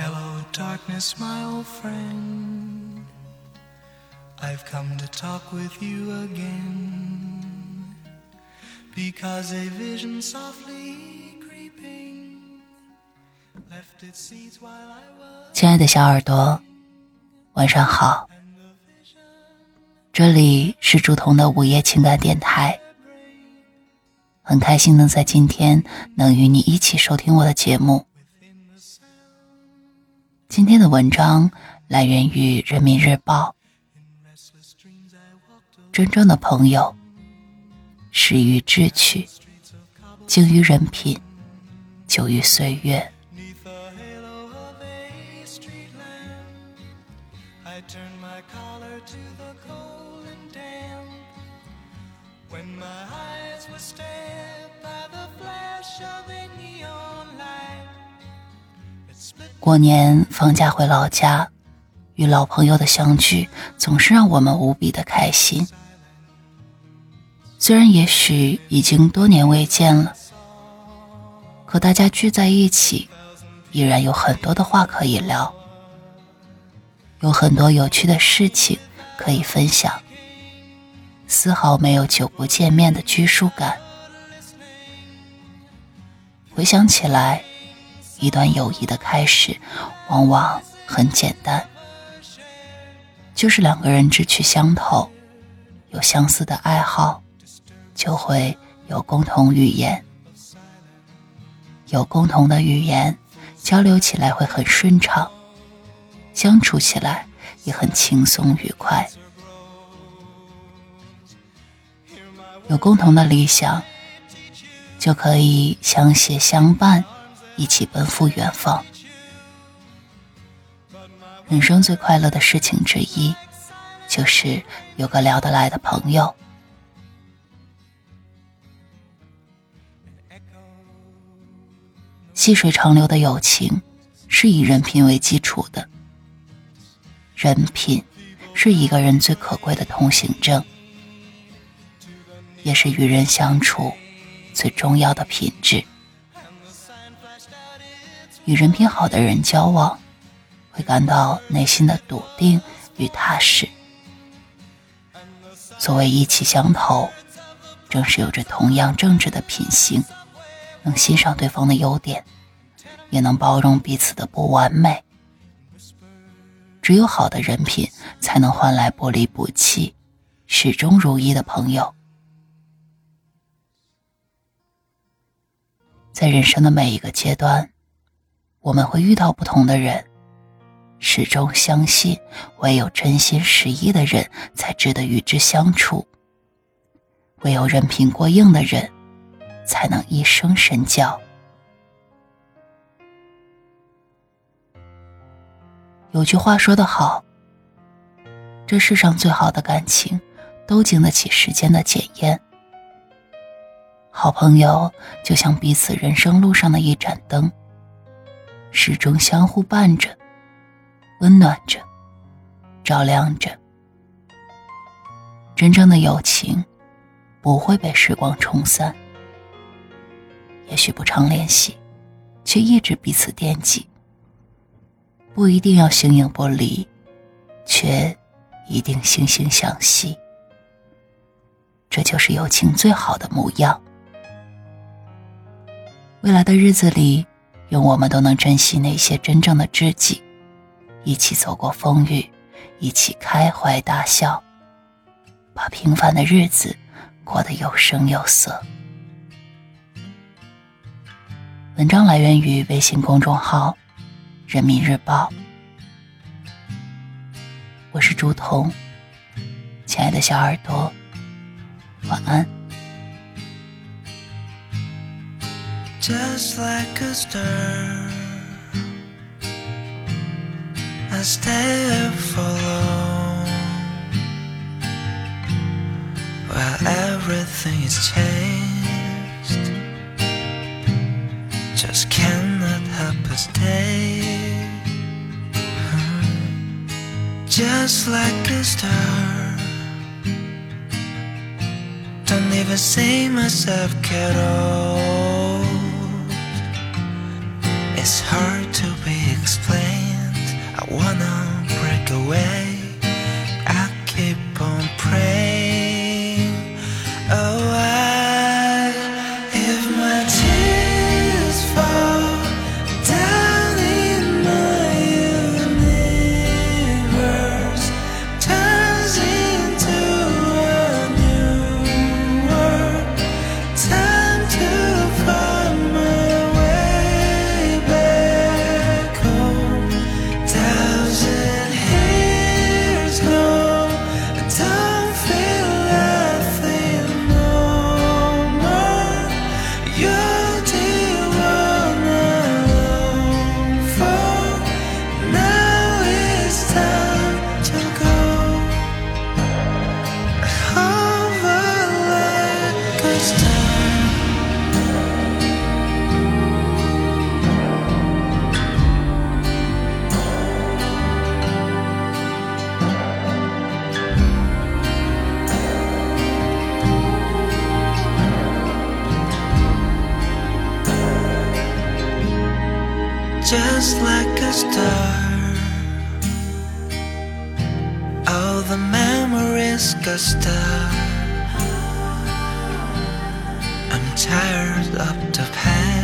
Hello, darkness, my old friend. I've come to talk with you again. Because a vision softly creeping left its seeds while I was. 亲爱的小耳朵，晚上好，这里是竹筒的午夜情感电台。很开心能在今天能与你一起收听我的节目。今天的文章来源于《人民日报》。真正的朋友，始于志趣，精于人品，久于岁月。I turned my collar to the cold and damp. When my eyes were stabbed by the flash of a 过年放假回老家，与老朋友的相聚总是让我们无比的开心。虽然也许已经多年未见了，可大家聚在一起，依然有很多的话可以聊，有很多有趣的事情可以分享，丝毫没有久不见面的拘束感。回想起来，一段友谊的开始，往往很简单，就是两个人志趣相投，有相似的爱好，就会有共同语言，有共同的语言，交流起来会很顺畅，相处起来也很轻松愉快，有共同的理想，就可以相携相伴。一起奔赴远方。人生最快乐的事情之一，就是有个聊得来的朋友。细水长流的友情，是以人品为基础的。人品是一个人最可贵的通行证，也是与人相处最重要的品质。与人品好的人交往，会感到内心的笃定与踏实。所谓意气相投，正是有着同样正直的品行，能欣赏对方的优点，也能包容彼此的不完美。只有好的人品，才能换来不离不弃、始终如一的朋友。在人生的每一个阶段。我们会遇到不同的人，始终相信唯有真心实意的人才值得与之相处，唯有人品过硬的人才能一生深交。有句话说得好：“这世上最好的感情，都经得起时间的检验。”好朋友就像彼此人生路上的一盏灯。始终相互伴着，温暖着，照亮着。真正的友情不会被时光冲散。也许不常联系，却一直彼此惦记。不一定要形影不离，却一定惺惺相惜。这就是友情最好的模样。未来的日子里。愿我们都能珍惜那些真正的知己，一起走过风雨，一起开怀大笑，把平凡的日子过得有声有色。文章来源于微信公众号《人民日报》，我是朱彤，亲爱的小耳朵，晚安。Just like a star. I stay up for long while everything is changed. Just cannot help but stay. Just like a star. Don't even see myself get old. It's hard to be explained. I wanna break away. I keep on praying. just like a star. All the memories got stuck. I'm tired of the pain.